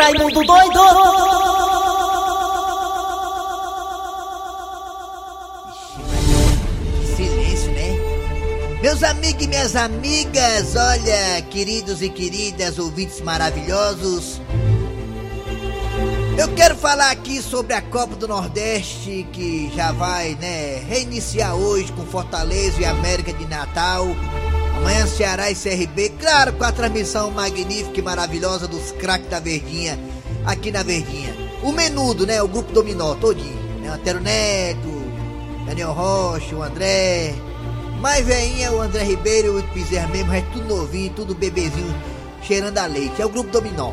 Raimundo doido! Silêncio, né? Meus amigos e minhas amigas, olha, queridos e queridas, ouvintes maravilhosos. Eu quero falar aqui sobre a Copa do Nordeste que já vai, né, reiniciar hoje com Fortaleza e América de Natal. Amanhã Ceará e CRB, claro, com a transmissão magnífica e maravilhosa dos craques da Verdinha, aqui na Verdinha. O menudo, né, o grupo dominó todinho, né, Antero Neto, Daniel Rocha, o André, mais veinha o André Ribeiro o Bezerra mesmo, é tudo novinho, tudo bebezinho, cheirando a leite, é o grupo dominó.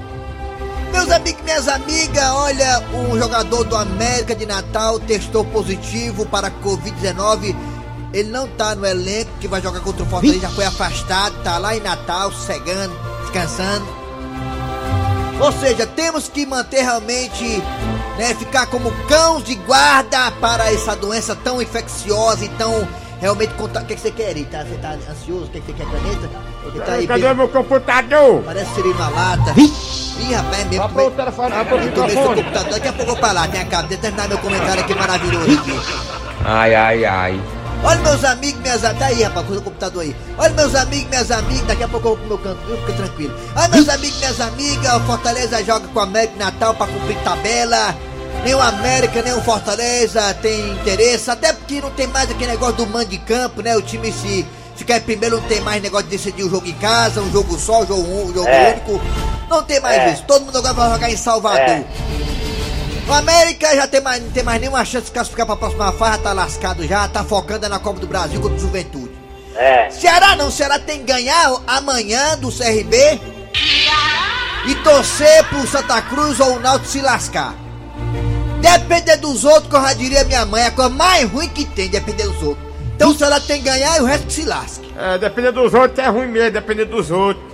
Meus amigos e minhas amigas, olha, um jogador do América de Natal testou positivo para Covid-19. Ele não tá no elenco que vai jogar contra o Fortaleza, já foi afastado, tá lá em Natal, sossegando, descansando. Ou seja, temos que manter realmente, né, ficar como cãos de guarda para essa doença tão infecciosa e tão realmente conta... O que, que você quer, Tá, você tá ansioso? O que, que você quer, caneta? Ele tá aí, Cadê bem- meu computador? Parece ser na lata. Ih, rapaz, é mesmo. Vai pro telefone, seu microfone. computador. Daqui a pouco eu vou pra lá. Tem a cabo. Deixa eu terminar meu comentário aqui maravilhoso aqui. Ai, ai, ai. Olha, meus amigos, minhas amigas. Tá aí, rapaz, com o computador aí. Olha, meus amigos, minhas amigas. Daqui a pouco eu vou pro meu canto, viu? Fica tranquilo. Olha, meus amigos, minhas amigas. O Fortaleza joga com o América Natal pra cumprir tabela. Nem o América, nem o Fortaleza tem interesse. Até porque não tem mais aquele negócio do mando de campo, né? O time se ficar em primeiro não tem mais negócio de decidir o jogo em casa, um jogo só, um jogo, um, um jogo É. único. Não tem mais É. isso. Todo mundo agora vai jogar em Salvador. É. O América já tem mais, não tem mais nenhuma chance de classificar pra próxima fase, tá lascado já, tá focando na Copa do Brasil contra o Juventude. É. Ceará não, Ceará tem que ganhar amanhã do CRB e torcer pro Santa Cruz ou o Náutico se lascar. Depender dos outros, que eu já diria minha mãe, é a coisa mais ruim que tem, depender dos outros. Então o Ceará tem que ganhar e o resto que se lasque. É, depender dos outros é ruim mesmo, depender dos outros.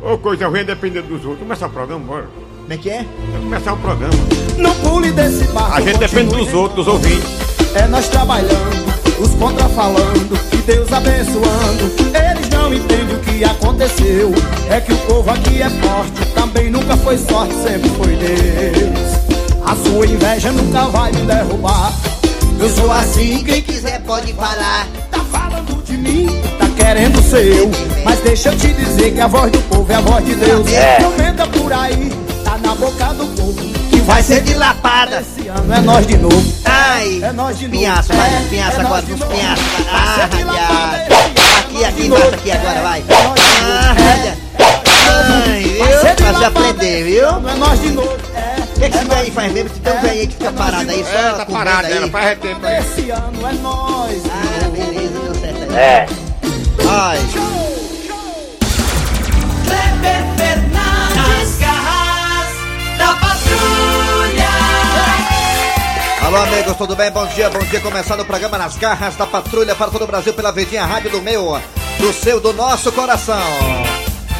Ô, coisa ruim é depender dos outros. Começar o programa, bora. Como é que é? Vamos começar o programa. Não pule desse barco. A gente depende dos outros, dos ouvintes. É nós trabalhando, os contra falando, e Deus abençoando. Eles não entendem o que aconteceu. É que o povo aqui é forte, também nunca foi sorte, sempre foi Deus. A sua inveja nunca vai me derrubar. Eu sou assim, Quem quiser pode falar. tá falando de mim, tá querendo ser eu. Mas deixa eu te dizer que a voz do povo é a voz de Deus. É. Comenta por aí, tá na boca do povo. Que Vai ser de lapada. esse ano é nós de novo. Ai, É nós de novo. pinhaço, vai, É, pinhaço é agora, de nos novo. pinhaços. Vai Ah, é, Aqui, é aqui, mata novo. aqui agora, vai. É novo. Ah, É. Ai, viu? Vai Pra se aprender, viu? Não é nós de novo. É. O que, que esse velho aí faz mesmo? Se tem um velho aí que fica parado aí, só É, tá parado, aí. ela faz tempo aí. Esse ano é nós. Ah, beleza, deu certo aí. É. Ai, Alô, amigos, tudo bem? Bom dia, bom dia. Começando o programa Nas Garras da Patrulha para todo o Brasil pela Verdinha Rádio do meu, do seu, do nosso coração.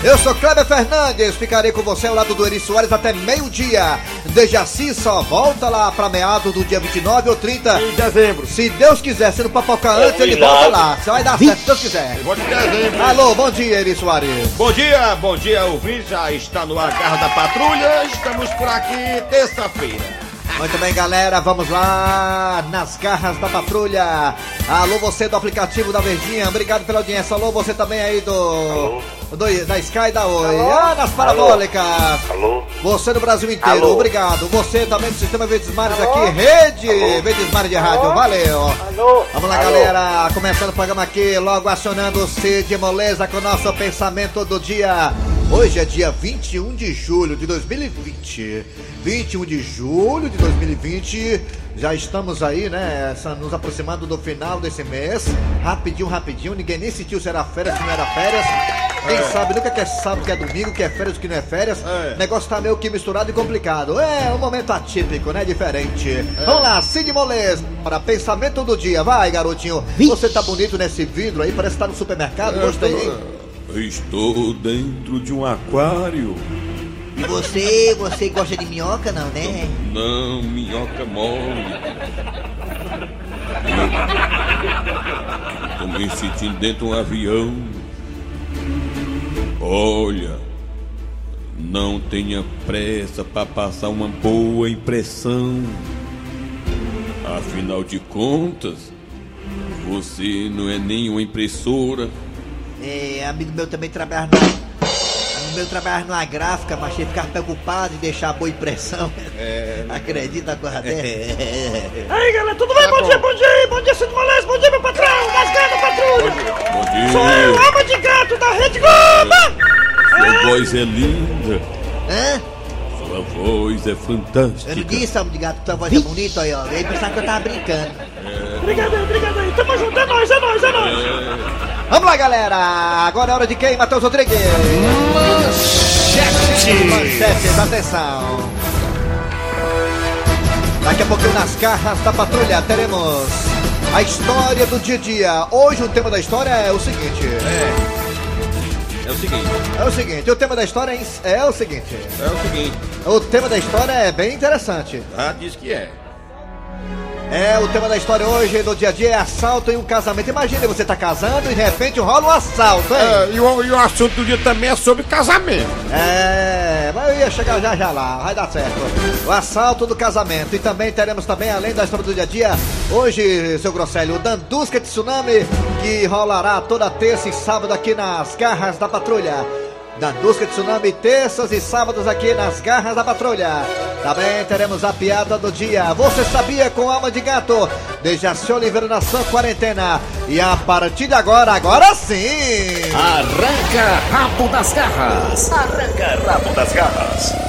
Eu sou Kleber Fernandes, ficarei com você ao lado do Eri Soares até meio-dia. Dejaci só volta lá para meados do dia 29 ou 30. Em dezembro. Se Deus quiser, se não papocar antes, ele volta lá. Você vai dar certo, se Deus quiser. De dezembro. Alô, bom dia, Eri Soares. Bom dia, bom dia, ouvinte. Já está no ar Garra da Patrulha. Estamos por aqui terça-feira. Muito bem, galera, vamos lá nas garras da patrulha. Alô, você do aplicativo da Verdinha, obrigado pela audiência. Alô, você também aí do, do da Sky da Oi. Ah, nas parabólicas. Alô? Você do Brasil inteiro, Alô? obrigado. Você também do Sistema Verdes Mares aqui, Rede Alô? Verdes Mares de Rádio, valeu. Alô? Vamos lá, Alô? galera. Começando o programa aqui, logo acionando o Cid Moleza com o nosso pensamento do dia. Hoje é dia 21 de julho de 2020. 21 de julho de 2020. Já estamos aí, né? essa- Nos aproximando do final desse mês. Rapidinho, rapidinho. Ninguém nem sentiu se era férias, se não era férias. Quem sabe nunca que é sábado, que é domingo, que é férias, que não é férias. É. Negócio tá meio que misturado e complicado. É um momento atípico, né? Diferente. Vamos lá, Cid Moleza. Para pensamento do dia. Vai, garotinho. Você tá bonito nesse vidro aí, parece que tá no supermercado. Gostei, hein? Estou dentro de um aquário. E você, você gosta de minhoca, não, né? Não, minhoca mole. Tô me sentindo dentro de um avião. Olha, Não tenha pressa para passar uma boa impressão. Afinal de contas, você não é nem uma impressora. É, amigo meu também trabalha na. Amigo meu trabalha numa gráfica, mas ele ficava preocupado em deixar boa impressão. Acredita na coisa dessa? Aí, galera, tudo bem? bom dia, bom dia, bom dia, Cid Moleque, bom dia, meu patrão, das gatas patrulha. Bom Sou eu, dia! ama de gato da Rede Globo. Sua voz é linda. Hã? Sua voz é Eu não fantástica. disse, homem de gato, que tua voz é bonita, aí, ó. Ele pensava que eu tava brincando. Obrigado aí, obrigado aí, tamo junto, é nóis, é nóis, é nóis. Vamos lá, galera! Agora é hora de quem, Matheus Rodrigues? Manchete! Manchetes, atenção! Daqui a pouquinho nas garras da patrulha teremos a história do dia a dia. Hoje o tema da história é o seguinte. É o seguinte, É o seguinte, o tema da história é, é o seguinte. é o seguinte, O tema da história é bem interessante. ah, diz que é. É, o tema da história hoje, do dia a dia, é assalto em um casamento. Imagine, você tá casando e de repente rola um assalto, hein? É, e, o, e o assunto do dia também é sobre casamento. É, mas eu ia chegar já já lá, vai dar certo. O assalto do casamento. E também teremos também, além da história do dia a dia, hoje, seu Grosselho, o Dandusca Tsunami, que rolará toda terça e sábado aqui nas garras da patrulha. Dandusca Tsunami, terças e sábados aqui nas garras da patrulha. Também teremos a piada do dia. Você sabia com alma de gato? Dejaci Oliveira na sua quarentena. E a partir de agora, agora sim! Arranca rabo das garras. Arranca rabo das garras.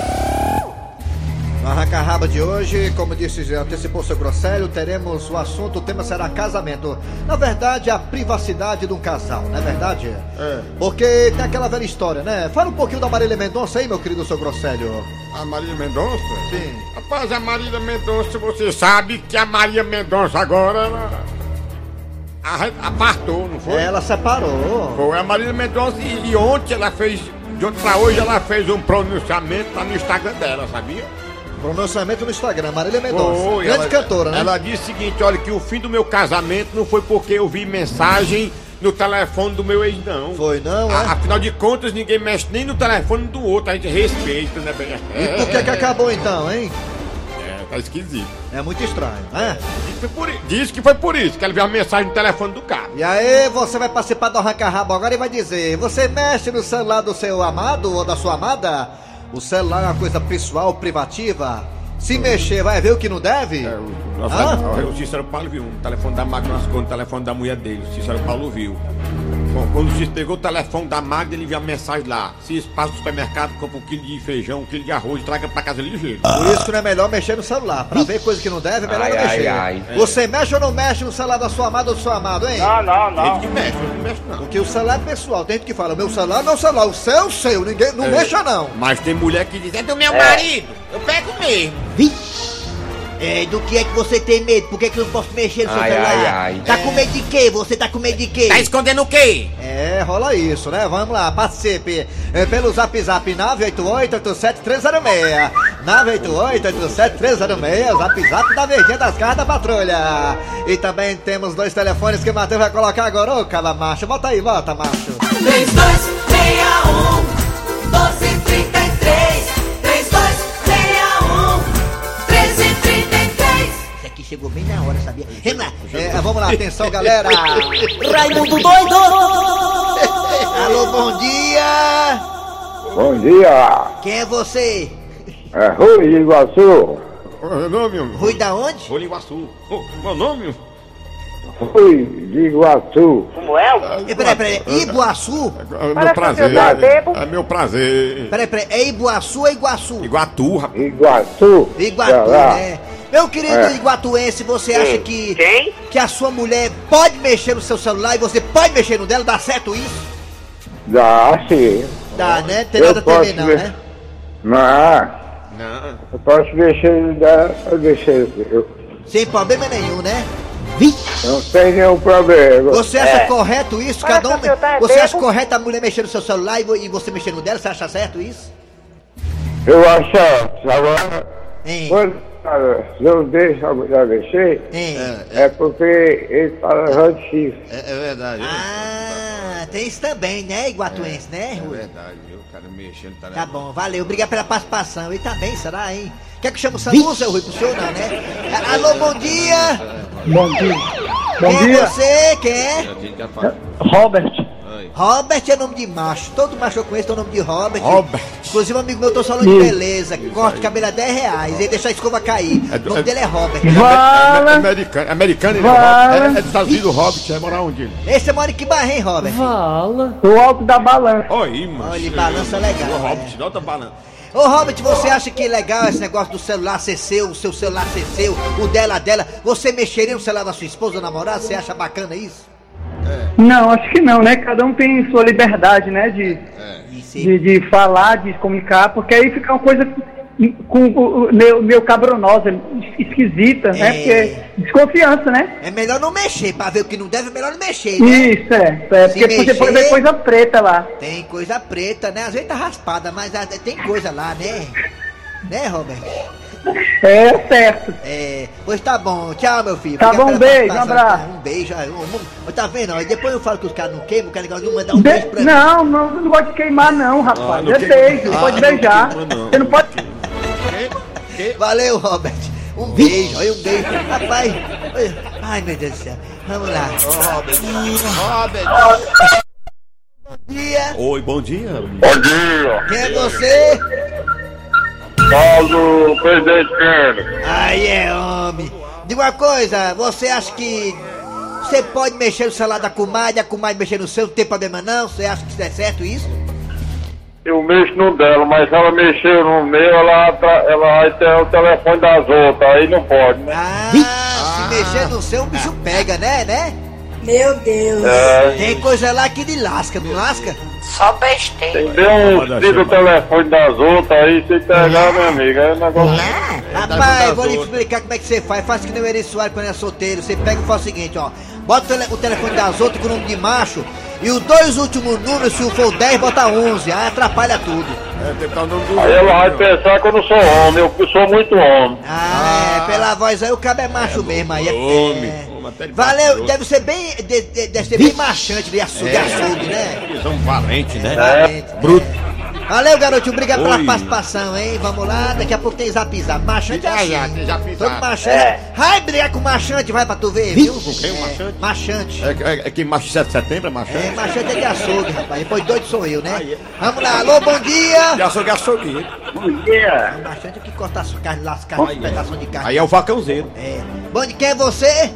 No Arranca Raba de hoje, como disse, antecipou seu Grosselho, teremos o assunto, o tema será casamento. Na verdade, a privacidade de um casal, não é verdade? É. Porque tem aquela velha história, né? Fala um pouquinho da Marília Mendonça aí, meu querido seu Grosselho. A Marília Mendonça? Sim. Rapaz, a Marília Mendonça, você sabe que a Maria Mendonça agora, ela... apartou, não foi? Ela separou. Foi a Marília Mendonça e, e ontem ela fez, de ontem pra hoje ela fez um pronunciamento lá no Instagram dela, sabia? Pronunciamento no Instagram, Marília Mendonça. Foi, Grande ela- cantora, né? Ela disse o seguinte, olha, que o fim do meu casamento não foi porque eu vi mensagem no telefone do meu ex, não. Foi, não, A- é? Afinal de contas, ninguém mexe nem no telefone do outro, a gente respeita, né, bem? E por que que acabou então, hein? É, tá esquisito. É muito estranho, né? Diz que, foi por, isso que ela viu a mensagem no telefone do cara. E aí, você vai participar do Arranca Rabo agora e vai dizer: Você mexe no celular do seu amado ou da sua amada? O celular é uma coisa pessoal, privativa. Se mexer, vai ver o que não deve? É, o, nosso- Hã? o Cícero Paulo viu um telefone da Magda lascou no telefone da mulher dele. O Cícero Paulo viu. Bom, quando o Cícero pegou o telefone da Magda, ele viu a mensagem lá. Se passa no supermercado, compra um quilo de feijão, um quilo de arroz e traga pra casa ligeiro. Por isso que não é melhor mexer no celular. Pra ver coisa que não deve, é melhor Ai, não ai, mexer. ai. Você mexe ou não mexe no celular da sua amada ou do seu amado, hein? Ele que mexe, eu não mexe não. Porque o celular é pessoal. Tem gente que fala: Meu celular é meu celular, o seu é o seu. Ninguém, não É. mexa não. Mas tem mulher que diz, é do meu marido, eu pego mesmo. É, do que é que você tem medo? Por que, que eu não posso mexer no seu Ai, celular? ai, ai. Tá com medo de quê? Você tá com medo de quê? Tá escondendo o quê? É, rola isso, né? Vamos lá, participe é, pelo zap zap 988-87306. 988-87306, zap zap da Verdinha das Garras da Patrulha. E também temos dois telefones que o Matheus vai colocar agora. Ô, cada macho, bota aí, bota, macho. 3261 chegou bem na hora, sabia? Vamos lá. É, vamos lá, atenção, galera. Raimundo doido Alô, bom dia! Bom dia, Quem é você? é Rui de Iguaçu. Meu nome, Rui da onde? Rui Iguaçu. Ô, Meu nome? Rui de Iguaçu. É, peraí, peraí, Ibuaçu? É meu prazer. É meu prazer. Peraí, peraí, é Ibuaçu ou Iguaçu? Iguatu, rapaz. Iguaçu. Iguatu, Ceará. Meu querido É. iguatuense, você acha que, que a sua mulher pode mexer no seu celular e você pode mexer no dela? Dá certo isso? Dá sim. Dá, né? Tem Eu nada a temer posso não, ver. né? Não, Não. eu posso mexer, dá, eu deixei. Eu Sem problema nenhum, né? não tem nenhum problema. Você acha correto isso? Cada um, tá é você acha correto a mulher mexer no seu celular e e você mexer no dela? Você acha certo isso? Eu acho, agora, Hein? Quando não deixa a mulher mexer, Hein? é porque ele tá levando chifre. É, é verdade. Ah, tem isso também, né, Iguatuense, né, É Rui? verdade, viu? O cara mexendo tá Tá bom, valeu. Obrigado pela participação. E tá bem, será, hein? Quer que chame o Samu, seu Rui, pro senhor não, né? Alô, bom dia! Bom dia. Bom Quem é dia. você? Quem é? A gente já fala. Robert. Robert é nome de macho. Todo macho que eu conheço tem o nome de Robert. Robert. Inclusive, um amigo meu, tô falando de beleza. Corte de cabelo a 10 reais. E deixa a escova cair. É O nome é- dele é Robert. É Fala. americano, americano ele é, Fala. É, é dos Estados Unidos, o Hobbit, vai morar onde? Esse mora em que barra, hein, Robert? Do alto da balança. Olha aí, mano. Olha, ele balança legal. O é. Hobbit, nota balança. Ô, Robert, você acha que é legal esse negócio do celular ser seu, o seu celular ser seu, o dela dela? Você mexeria no celular da sua esposa ou namorada? Você acha bacana isso? Não, acho que não, né? Cada um tem sua liberdade, né? De, Isso de, de falar, de comunicar, porque aí fica uma coisa com o meu, meu cabronosa, esquisita, né? É. Porque desconfiança, né? É melhor não mexer, pra ver o que não deve, é melhor não mexer, né? Isso, é. é Se porque você pode mexer- ver coisa preta lá. Tem coisa preta, né? Às vezes tá raspada, mas ah, tem coisa lá, né? Né, Robert? É certo. É, pois tá bom, tchau, meu filho. Tá bom, pela beijo, um abraço. Um beijo, aí, um- um- tá vendo? ó, e depois eu falo que os caras não queimam, que é legal de mandar um De- beijo pra mim. não, não, não gosto de queimar, não, rapaz. Ah, não é queima. beijo, Ah, pode não beijar. queima, não. Você não pode. Valeu, Robert. Um beijo, olha um beijo. Rapaz, ai meu Deus do céu. Vamos lá. Robert. Bom dia. Oi, bom dia. Bom dia, Quem é você? Paulo Presidente Kennedy. Aí é homem. Diga uma coisa, você acha que você pode mexer no celular da comadre, a comadre mexer no seu, não tem problema não? Você acha que é certo isso? Eu mexo no dela, mas se ela mexer no meu, ela, ela vai ter o telefone das outras, aí não pode, né? Ah, se mexer no seu, o bicho pega, né, né? Meu Deus. É, Tem coisa lá que lhe lasca, não lasca? Só besteira. tem um tira o telefone das outras, aí se pegar, meu amigo, é um negócio... Rapaz, vou lhe explicar como é que você faz. Faz que nem o Eri Soares quando é solteiro. Você pega e faz o seguinte, ó. Bota o, tele- o telefone das outras com o nome de macho e os dois últimos números, se for 10, bota 11. Aí atrapalha tudo. É, tem que dar o nome do Aí ela vai pensar que eu não sou homem, eu sou muito homem. Ah, é, pela voz aí o cabo é macho mesmo. Aí é, homem. é. Valeu, deve ser bem. de- de- deve ser bem machante de açougue, de açougue né? Eles são valentes, né? Valente, Bruto. é. Valeu, garotinho. Obrigado pela participação, hein? Vamos lá, daqui a pouco tem zap zap. Machante é assim. já, Todo machante. É. Vai brigar com machante, vai pra tu ver, viu? Com quem, o machante? Machante. É, é, é que macho de 7 de setembro, é machante? É, machante é de açougue, rapaz. Depois doido sou eu, né? Vamos lá, alô, bom dia! De açougue é açougue. Bom dia. O machante é que corta as carnes, lá, as carnes, pedaço de carne. Aí é o facãozeiro. É. Bom, de quem é você?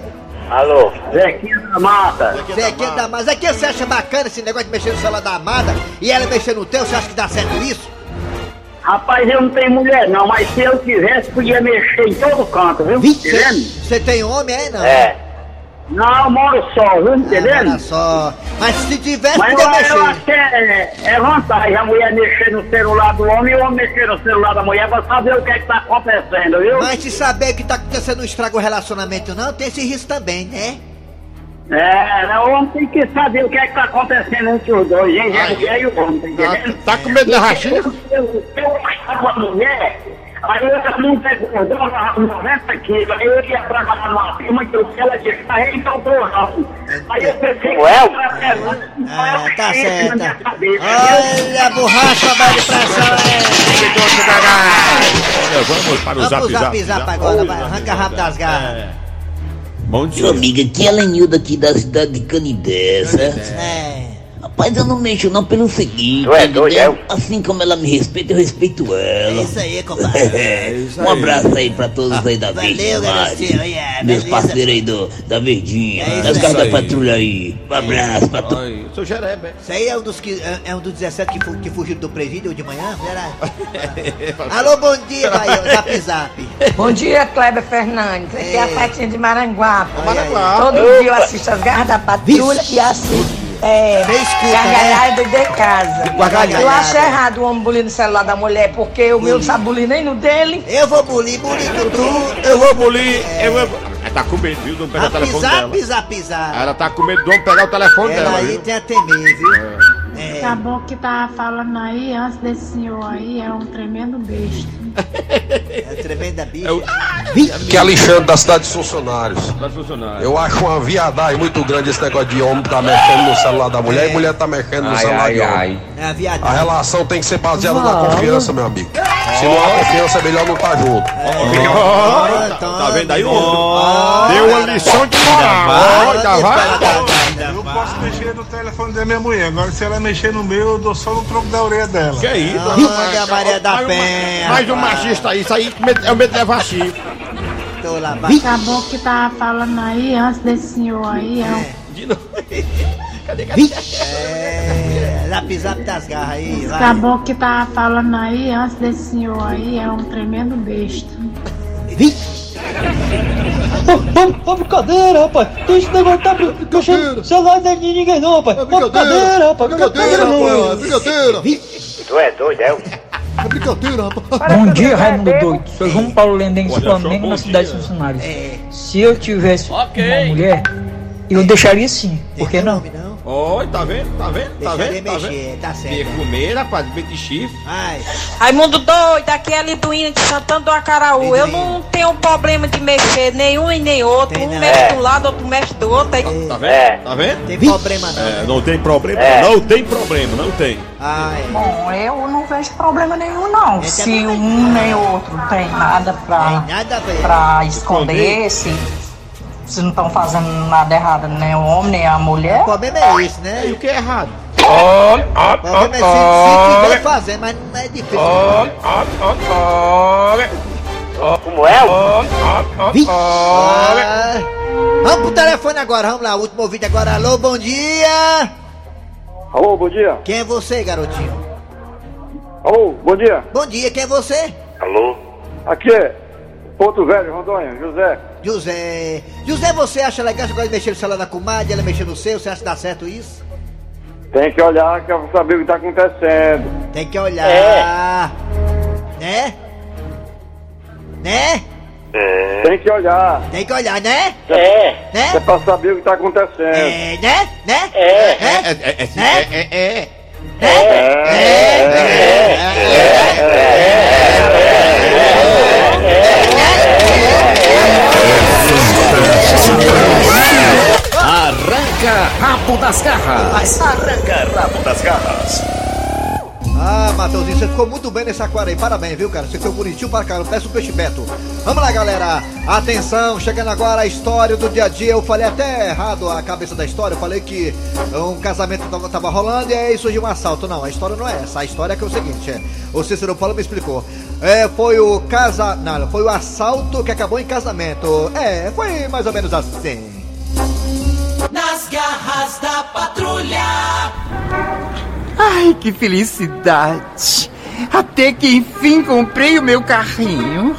Alô, Zequinha da Mata. Zequinha da Amada. Zequinha, você acha bacana esse negócio de mexer no celular da Amada e ela mexer no teu? Você acha que dá certo isso? Rapaz, eu não tenho mulher não, mas se eu quisesse, podia mexer em todo canto, viu? Entendendo? Você tem homem, é? Não. É. Não, eu moro só, viu? Ah, Entendendo? olha só. Mas se tivesse, Mas podia eu, eu mexer. acho que é, é vantagem a mulher mexer no celular do homem e o homem mexer no celular da mulher pra saber o que é que tá acontecendo, viu? Mas se saber que tá acontecendo não estraga o relacionamento, não, tem esse risco também, né? É, né, o homem tem que saber o que é que tá acontecendo entre os dois, hein? A mulher e o homem, tá entendendo? Tá com medo da rachinha? Eu, eu, eu gostava da mulher, aí eu não engordava 90 quilos, aí eu ia trabalhar numa firma que eu ela disse, aí então tô não. Aí eu pensei que era Ah, tá certo. Olha a borracha, vai de pressão, é. Vamos para o Vamos zap pro zap. zap zap agora, vai. Arranca rabo das garras. Bom dia. Meu amigo, aqui é a Lenilda aqui da cidade de Canidé, certo? É. Rapaz, eu não mexo não pelo seguinte, Tu é doido, Assim como ela me respeita, eu respeito É ela. isso aí, compadre. É, um abraço aí pra todos aí da Valeu, garotinho, Mari. yeah, Meus parceiros aí do, da Verdinha, É das carros da patrulha aí. Um abraço pra todos. Sou Jerebe. Isso aí é um dos, que, é- é um dos 17 que, fu- que fugiram do presídio de manhã? Era... Alô, bom dia, zap zap. Bom dia, Kleber Fernandes. Aqui é a É. Fatinha de Maranguape. Maranguá. Todo dia eu assisto as garras da patrulha e assisto. É, Você escuta, gargalhada de casa. Gargalhada. Eu acho errado o homem bulir no celular da mulher, porque o meu não sabe bulir nem no dele. Eu vou bulir, bulir tudo. Eu vou bulir, eu vou... Ela tá com medo, viu? De não pegar o Zap telefone zap, dela. zap zap. Ela tá com medo de não pegar o telefone Ela dela, aí viu? tem a temer, viu? Acabou que tava falando aí, antes desse senhor aí, é um tremendo besta. É tremenda bicha. Que é Alexandre da cidade dos funcionários. Eu acho uma viadagem muito grande esse negócio de homem tá mexendo no celular da mulher e mulher tá mexendo no Ai, celular ai, de homem. ai. É a. A relação tem que ser baseada na confiança, meu amigo. Se não há confiança, é melhor não estar junto. Ó, tá, tá vendo aí o outro? Deu uma lição de moral. Vai. Eu posso mexer no telefone da minha mulher. Agora, se ela mexer no meu, eu dou só no tronco da orelha dela. Que é isso? Olha a Maria da Penha. Mais um machista aí, isso aí é o medo de levar chifre. Tô lá, Acabou que tava falando aí, antes desse senhor aí, é um De novo. Cadê, É, lápis zap das garras aí. vai. Acabou que tava falando aí, antes desse senhor aí, é um tremendo besta. Ô, brincadeira, rapaz. Que esse negócio tá mexendo no celular de ninguém não, rapaz. Ô, brincadeira, rapaz. Brincadeira, não. brincadeira. Tu é doido, é? É brincadeira, rapaz. Bom dia, Raimundo Doido. Sou João Paulo só, Flamengo na cidade dos funcionários. Se eu tivesse uma mulher, eu deixaria sim. Por que não? Ó, tá vendo? Tá vendo? Tá vendo? Tá vendo? tá certo. Perfumeira, rapaz, de chifre. Ai. Raimundo doido, aqui é Liduína de Santana do Acaraú. Eu não tenho problema de mexer nenhum e nem outro. um mexe de um lado, outro mexe do outro. Aí... Tá vendo? Tá vendo? Tem problema não. É, não tem problema. É. Não tem problema, não tem. Ai. Bom, eu não vejo problema nenhum, não. É Se um nem outro tem nada pra, Tem nada pra esconder, se, se não estão fazendo nada errado, nem o homem, nem a mulher. O problema é esse, né? E o que é errado? O problema é se, se tiver fazendo, mas não é difícil. Como é? Ah, Vamos pro telefone agora, vamos lá, último ouvinte agora. Alô, bom dia! Alô, bom dia. Quem é você, garotinho? Alô, bom dia. Bom dia, quem é você? Alô? Aqui é Porto Velho, Rondônia, José. José. José, você acha legal esse negócio de mexer no celular da comadre, ela mexer no seu? Você acha que dá certo isso? Tem que olhar que é pra saber o que tá acontecendo. Tem que olhar. Né? Né? Tem que olhar. Tem que olhar, né? É. Né? É pra saber o que tá acontecendo. É, né? Né? É. Né? É, é, é, Né? é, é, é. Arranca rabo das garras. Arranca rabo das garras. Ah, Matheusinho, você ficou muito bem nesse aquário aí. Parabéns, viu, cara? Você ficou bonitinho para caramba. Peça um peixe beto. Vamos lá, galera. Atenção, chegando agora a história do dia a dia. Eu falei até errado a cabeça da história. Eu falei que um casamento tava, tava rolando e aí surgiu um assalto. Não, a história não é essa. A história é que é o seguinte, é. O Cícero Paulo me explicou. É, foi o casa... Não, foi o assalto que acabou em casamento. É, foi mais ou menos assim. Nas garras da patrulha. Ai, que felicidade! Até que enfim comprei o meu carrinho.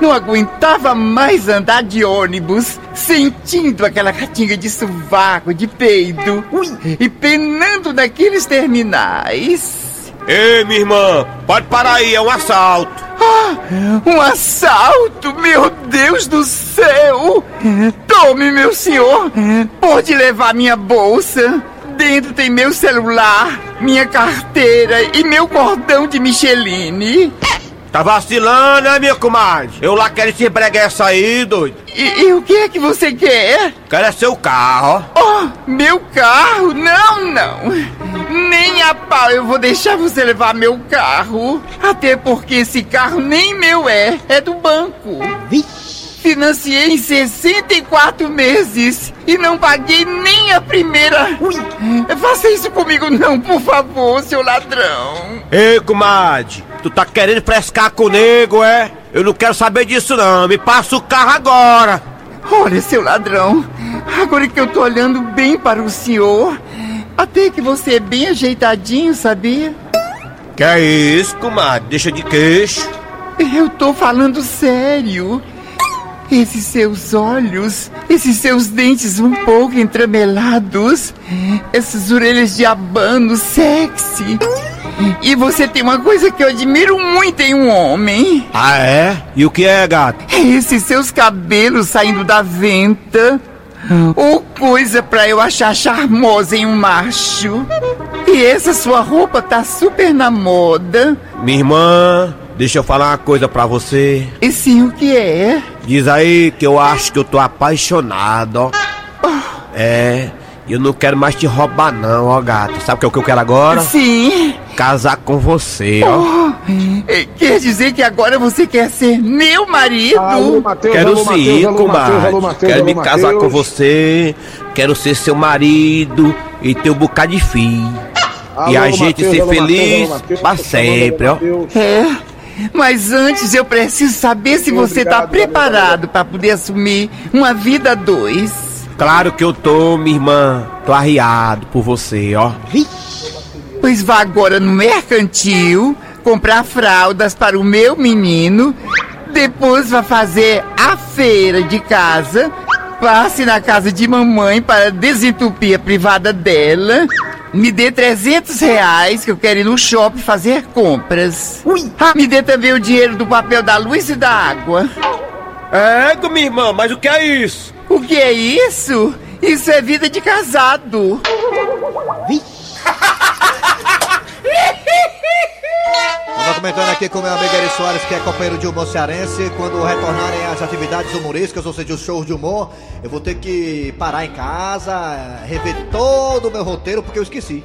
Não aguentava mais andar de ônibus, sentindo aquela catinga de sovaco, de peido, ui, e penando naqueles terminais. Ei, minha irmã, pode parar aí, é um assalto. Ah, um assalto, meu Deus do céu! Tome, meu senhor, pode levar minha bolsa. Dentro tem meu celular, minha carteira e meu cordão de Micheline. Tá vacilando, né, minha comadre? Eu lá quero esse bregueça aí, doido. E, e o que é que você quer? Quero é seu carro, ó. Oh, meu carro? Não, não. Nem a pau eu vou deixar você levar meu carro. Até porque esse carro nem meu é, é do banco. Financiei em 64 meses e não paguei nem a primeira. Ui, faça isso comigo não, por favor, seu ladrão. Ei, comadre, tu tá querendo frescar com o nego, é? Eu não quero saber disso não, me passa o carro agora. Olha, seu ladrão, agora que eu tô olhando bem para o senhor, até que você é bem ajeitadinho, sabia? Que é isso, comadre? Deixa de queixo. Eu tô falando sério. Esses seus olhos, esses seus dentes um pouco entramelados, essas orelhas de abano sexy. E você tem uma coisa que eu admiro muito em um homem. Ah, é? E o que é, gato? Esses seus cabelos saindo da venta. Ou coisa pra eu achar charmosa em um macho. E essa sua roupa tá super na moda. Minha irmã, deixa eu falar uma coisa pra você. E sim, o que é? Diz aí que eu acho que eu tô apaixonado, ó. É, eu não quero mais te roubar não, ó gato. Sabe o que é o que eu quero agora? Sim. Casar com você, ó. Oh, eh, quer dizer que agora você quer ser meu marido? Alô, Matheus, Quero alô, sim, comadre. Quero alô, me casar com você. Quero ser seu marido e ter um bocado de filho. e Alô, a gente Matheus, ser feliz pra sempre, ó. É. Mas antes eu preciso saber se Muito você tá obrigado, preparado pra poder assumir uma vida a dois. Claro que eu tô, minha irmã. Tô arriado por você, ó. Pois vá agora no mercantil comprar fraldas para o meu menino. Depois vá fazer a feira de casa. Passe na casa de mamãe para desentupir a privada dela. Me dê 300 reais que eu quero ir no shopping fazer compras. Ah, me dê também o dinheiro do papel da luz e da água. É, minha irmã, mas o que é isso? O que é isso? Isso é vida de casado. Tava comentando aqui com o meu amigo Eri Soares, que é companheiro de humor cearense. Quando retornarem as atividades humorísticas, ou seja, os shows de humor, eu vou ter que parar em casa, rever todo o meu roteiro, porque eu esqueci.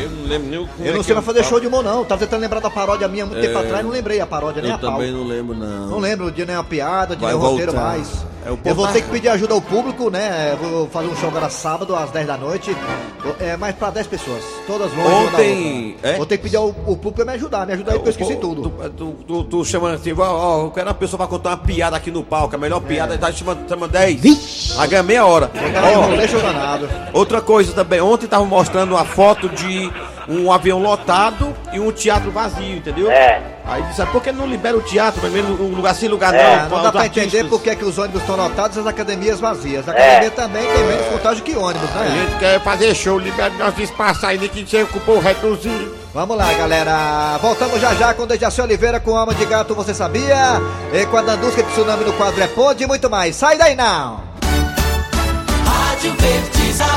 Eu não lembro nem o Eu é não sei é mais fazer show de humor, não. Tava tentando lembrar da paródia minha muito tempo É. atrás, não lembrei a paródia nem Eu a pau. também não lembro, não. Não lembro de nem a piada, de nem o roteiro mais. É, eu vou tá- ter que pedir ajuda ao público, né? Eu Vou fazer um show agora sábado, às 10 da noite. É mais pra 10 pessoas. Todas da Ontem- é? Vou ter que pedir ao, ao público pra me ajudar, me ajudar aí porque eu esqueci tudo. Tu, tu, tu, tu chama assim, ó, ó, eu quero uma pessoa pra contar uma piada aqui no palco. A melhor piada, tá chamando chama 10. Aí ganha meia hora. Ó, eu deixa eu danado. outra coisa também, ontem tava mostrando uma foto de um avião lotado e um teatro vazio, entendeu? É. Aí disse, por que não libera o teatro, pelo menos um lugar sem lugar É, não? não dá pra entender por que, que os ônibus estão lotados e as academias vazias. A É. academia também tem menos contágio que ônibus, A né? gente quer fazer show, libera nosso espaço aí, que você ocupou o reduzido. Vamos lá, galera. Voltamos já já com Dejaci Oliveira com Alma de Gato, você sabia? E com a Dandusca de Tsunami no quadro É Pode e muito mais. Sai daí não! Rádio Verdes a.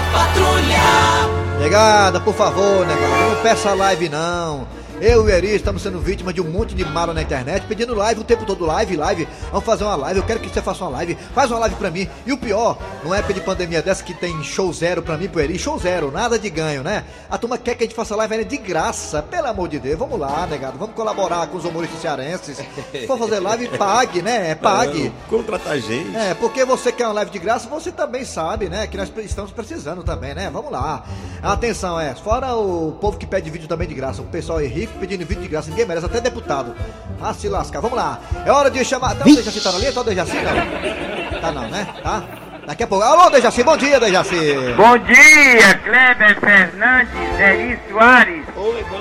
Negada, por favor, negada, não peça live não. Eu e o Eri estamos sendo vítimas de um monte de mala na internet, pedindo live o tempo todo, live, live. Vamos fazer uma live, eu quero que você faça uma live. Faz uma live pra mim. E o pior, numa época de pandemia dessa que tem show zero pra mim, pro Eri, show zero, nada de ganho, né? A turma quer que a gente faça live de graça, pelo amor de Deus. Vamos lá, negado, vamos colaborar com os humoristas cearenses. Se for fazer live, pague, né? Pague. Não, Contrata a gente. É, porque você quer uma live de graça, você também sabe, né? Que nós estamos precisando também, né? Vamos lá. Atenção, é. Fora o povo que pede vídeo também de graça. O pessoal é rico pedindo vídeo de graça. Ninguém merece, até deputado. Ah, se lascar. Vamos lá. É hora de chamar. Tá o Dejaci tá na linha? Tá o Dejaci? Não. Tá não, né? Tá? Daqui a pouco. Alô, Dejaci. Bom dia, Dejaci. Bom dia, Kleber Fernandes, Eri Soares.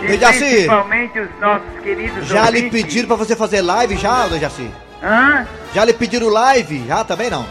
E Dejaci. principalmente os nossos queridos Já lhe ouvintes. pediram pra você fazer live já, Dejaci? Hã? Já lhe pediram live? Já também não?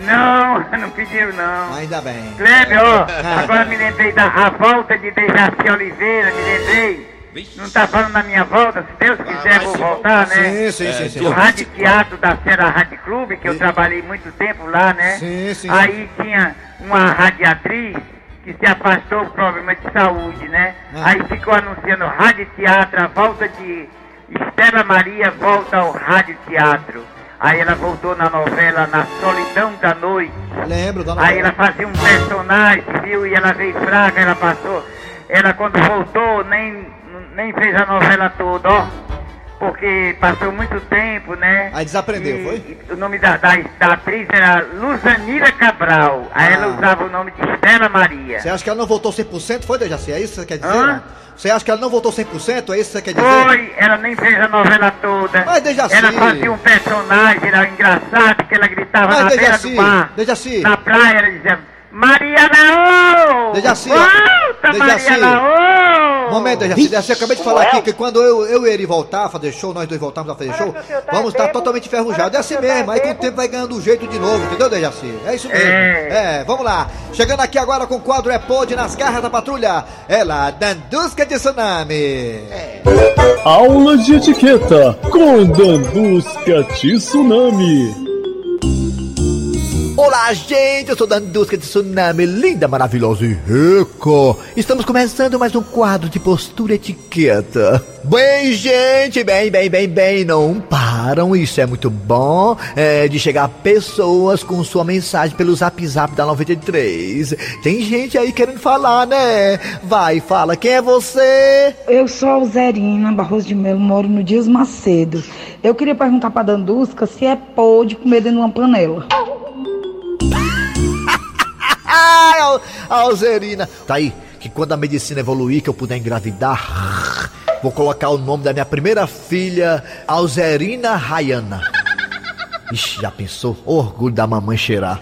Não, não pediram não. Ainda bem. Kleber, ó, agora me lembrei da a volta de Dejaci Oliveira, me lembrei. Não tá falando da minha volta, se Deus quiser vou voltar, né? Sim, sim, sim, sim. Do Rádio Teatro da Serra Rádio Clube, que eu trabalhei muito tempo lá, né? Sim, sim. Aí tinha uma radiatriz que se afastou por problema de saúde, né? Ah. Aí ficou anunciando Rádio Teatro, a volta de Estela Maria volta ao Rádio Teatro. Aí ela voltou na novela Na Solidão da Noite. Lembro, dona Aí ela fazia um personagem, viu? E ela veio fraca, ela passou. Ela quando voltou nem, nem fez a novela toda, ó. Porque passou muito tempo, né? Aí desaprendeu, E- foi? e o nome da, da, da atriz era Luzanira Cabral. Aí ela Ah. usava o nome de Estela Maria. Você acha que ela não voltou 100%? Foi, Dejaci? É isso que você quer dizer? Hã? Você acha que ela não voltou 100%? É isso que você quer dizer? Foi, ela nem fez a novela toda. Mas Dejaci. Ela fazia um personagem, era engraçado, que ela gritava Mas na beira Dejaci, do mar. Dejaci. Na praia, ela dizia, Maria Laô! Dejaci, Volta, Dejaci. Maria Laô! Momento, Dejaci, Dejaci, eu acabei de falar aqui que quando eu, eu e ele voltar a fazer show, nós dois voltarmos a fazer show, vamos estar totalmente enferrujados. É assim mesmo, aí com o tempo vai ganhando o jeito de novo, entendeu, Dejaci? É isso mesmo. É. É, vamos lá. Chegando aqui agora com o quadro É Pod nas garras da patrulha, ela, Dandusca de Tsunami. Aula de etiqueta com Dandusca Tsunami. Olá, gente, eu sou Dandusca de Tsunami, linda, maravilhosa e rica. Estamos começando mais um quadro de postura etiqueta. Bem, gente, bem, bem, bem, bem, não param, isso é muito bom, é, de chegar pessoas com sua mensagem pelo zap zap da 93. Tem gente aí querendo falar, né? Vai, fala, quem é você? Eu sou a Alzerina Barroso de Melo, moro no Dias Macedo. Eu queria perguntar pra Dandusca se é pode comer dentro de uma panela. Alzerina. Tá aí, que quando a medicina evoluir, que eu puder engravidar, vou colocar o nome da minha primeira filha, Alzerina Rayana. Ixi, já pensou? Orgulho da mamãe cheirar.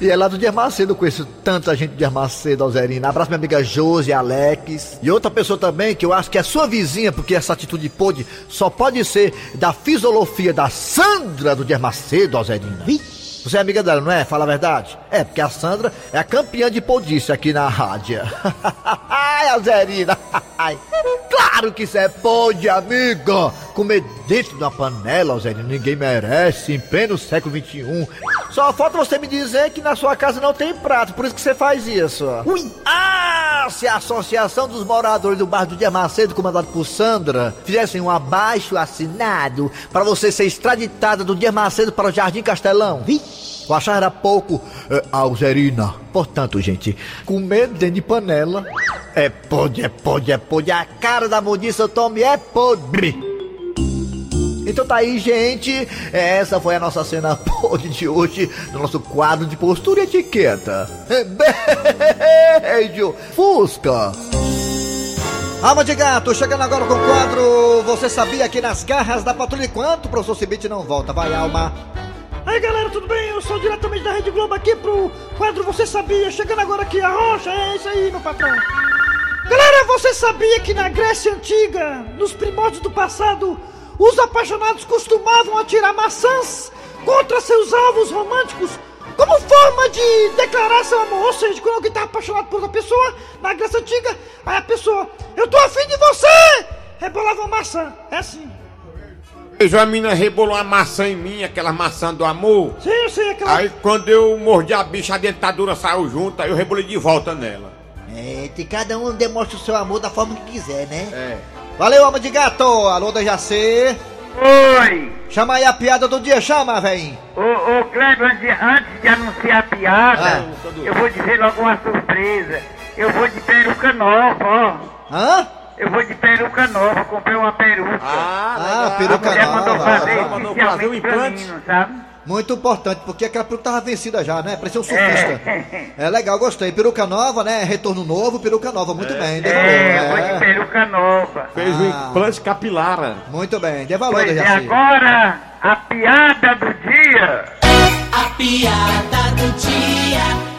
E é lá do Diarmacedo, eu conheço tanta gente do Diarmacedo, Alzerina. Abraço minha amiga Josi, Alex. E outra pessoa também, que eu acho que é sua vizinha, porque essa atitude pode, só pode ser da fisiologia da Sandra do Diarmacedo, Alzerina. Você é amiga dela, não é? Fala a verdade. É, porque a Sandra é a campeã de podice aqui na rádio. Ai, Alzerina. Claro que isso é pode, amiga. Comer dentro de uma panela, Alzerina, ninguém merece, em pleno século XXI. Só falta você me dizer que na sua casa não tem prato, por isso que você faz isso. Ui. Ah, se a Associação dos Moradores do Bairro do Diamacedo, comandado por Sandra, fizessem um abaixo assinado para você ser extraditada do Diamacedo para o Jardim Castelão. Eu achava era pouco, é, Alzerina. Portanto, gente, comer dentro de panela é podre, é podre, é podre. A cara da mundiça, Tommy, é podre. Então tá aí, gente. Essa foi a nossa cena podre de hoje no nosso quadro de postura e etiqueta. Beijo, Fusca. Alma de gato, chegando agora com o quadro Você sabia que nas garras da patrulha enquanto o professor Cibite não volta? Vai, Alma. Aí galera, tudo bem? Eu sou diretamente da Rede Globo aqui pro quadro Você Sabia, chegando agora aqui a rocha, é isso aí, meu patrão. Galera, você sabia que na Grécia Antiga, nos primórdios do passado, os apaixonados costumavam atirar maçãs contra seus alvos românticos como forma de declarar seu amor? Ou seja, quando alguém tá apaixonado por outra pessoa, na Grécia Antiga, aí a pessoa, eu tô afim de você! Rebolava uma maçã, é assim. Vejo a mina rebolou uma maçã em mim, aquela maçã do amor. Sim, eu sei, aquela... Aí quando eu mordi a bicha, a dentadura saiu junto, aí eu rebolei de volta nela. É, que cada um demonstra o seu amor da forma que quiser, né? É. Valeu, alma de gato! Alô, da Jacê! Oi! Chama aí a piada do dia, chama, véi! Ô, ô Kleber, antes de, anunciar a piada, eu vou dizer logo uma surpresa. Eu vou de peruca nova, ó. Hã? Eu vou de peruca nova, comprei uma peruca. Ah, peruca a mulher nova. mandou fazer Ah, mandou fazer um pra implante. mim, não sabe? Muito importante, porque aquela peruca tava vencida já, né? Parecia um surfista. É. legal, gostei. Peruca nova, né? Retorno novo, peruca nova. Muito bem, dê valor. É, de peruca nova. Fez um implante capilar. Muito bem, dê valor, Pois é, Dejaci. agora a piada do dia. A piada do dia.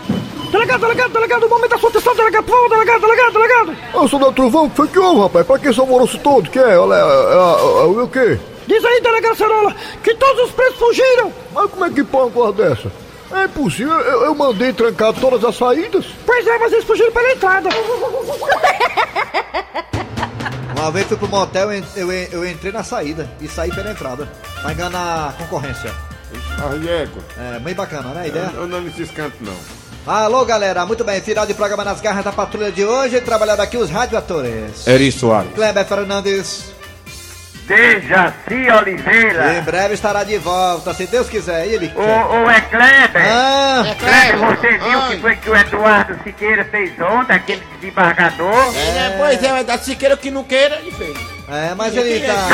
Delegado, delegado, delegado, o momento da sua atenção, delegado, por favor, delegado, delegado, delegado. Eu sou da Trovão, que foi que houve, rapaz? Pra que esse alvoroço todo? Que é? Olha, é, é, é, o quê? Diz aí, delegado Cerola, que todos os presos fugiram. Mas como é que pode uma coisa dessa? É impossível, eu, eu mandei trancar todas as saídas. Pois é, mas eles fugiram pela entrada. Uma vez fui pro motel, eu, eu, en- eu entrei na saída e saí pela entrada. Pra enganar a concorrência. Arriego. É, bem bacana, né? A ideia? Eu, eu não nesses cantos, não. Alô, galera, muito bem. Final de programa nas garras da patrulha de hoje. Trabalhando aqui os radioatores. Eri Soares. Kleber Fernandes. Dejaci Oliveira. Em breve estará de volta, se Deus quiser. E ele Ô, ô, é Kleber. Ah, É Kleber, você viu o que foi que o Eduardo Siqueira fez ontem, aquele desembargador? É, pois é, mas da Siqueira que não queira, ele fez. É, mas E ele tá.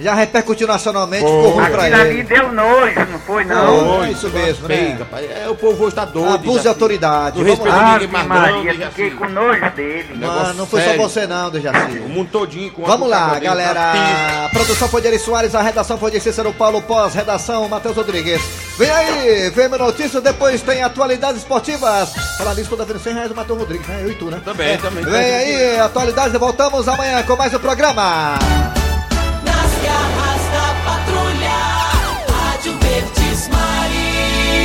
Já repercutiu nacionalmente, Pô, ficou ruim pra Aquilo ali ele. deu nojo, não foi não? Foi, é isso mesmo, né? É, o povo hoje tá doido. Abuso de autoridade. Não respeita lá. ninguém mais Maria, não, fiquei com nojo dele. Mano, não foi só você não, Dejaci. O mundo todinho com Vamos lá, galera. A produção foi de Eri Soares, a redação foi de Cícero Paulo Pós, redação Matheus Rodrigues. Vem aí, vem notícias, depois tem atualidades esportivas. Falar nisso, toda vez 100 reais do Matheus Rodrigues, né? Eu e tu, né? Também, também. Vem aí, atualidades e voltamos amanhã com mais um programa.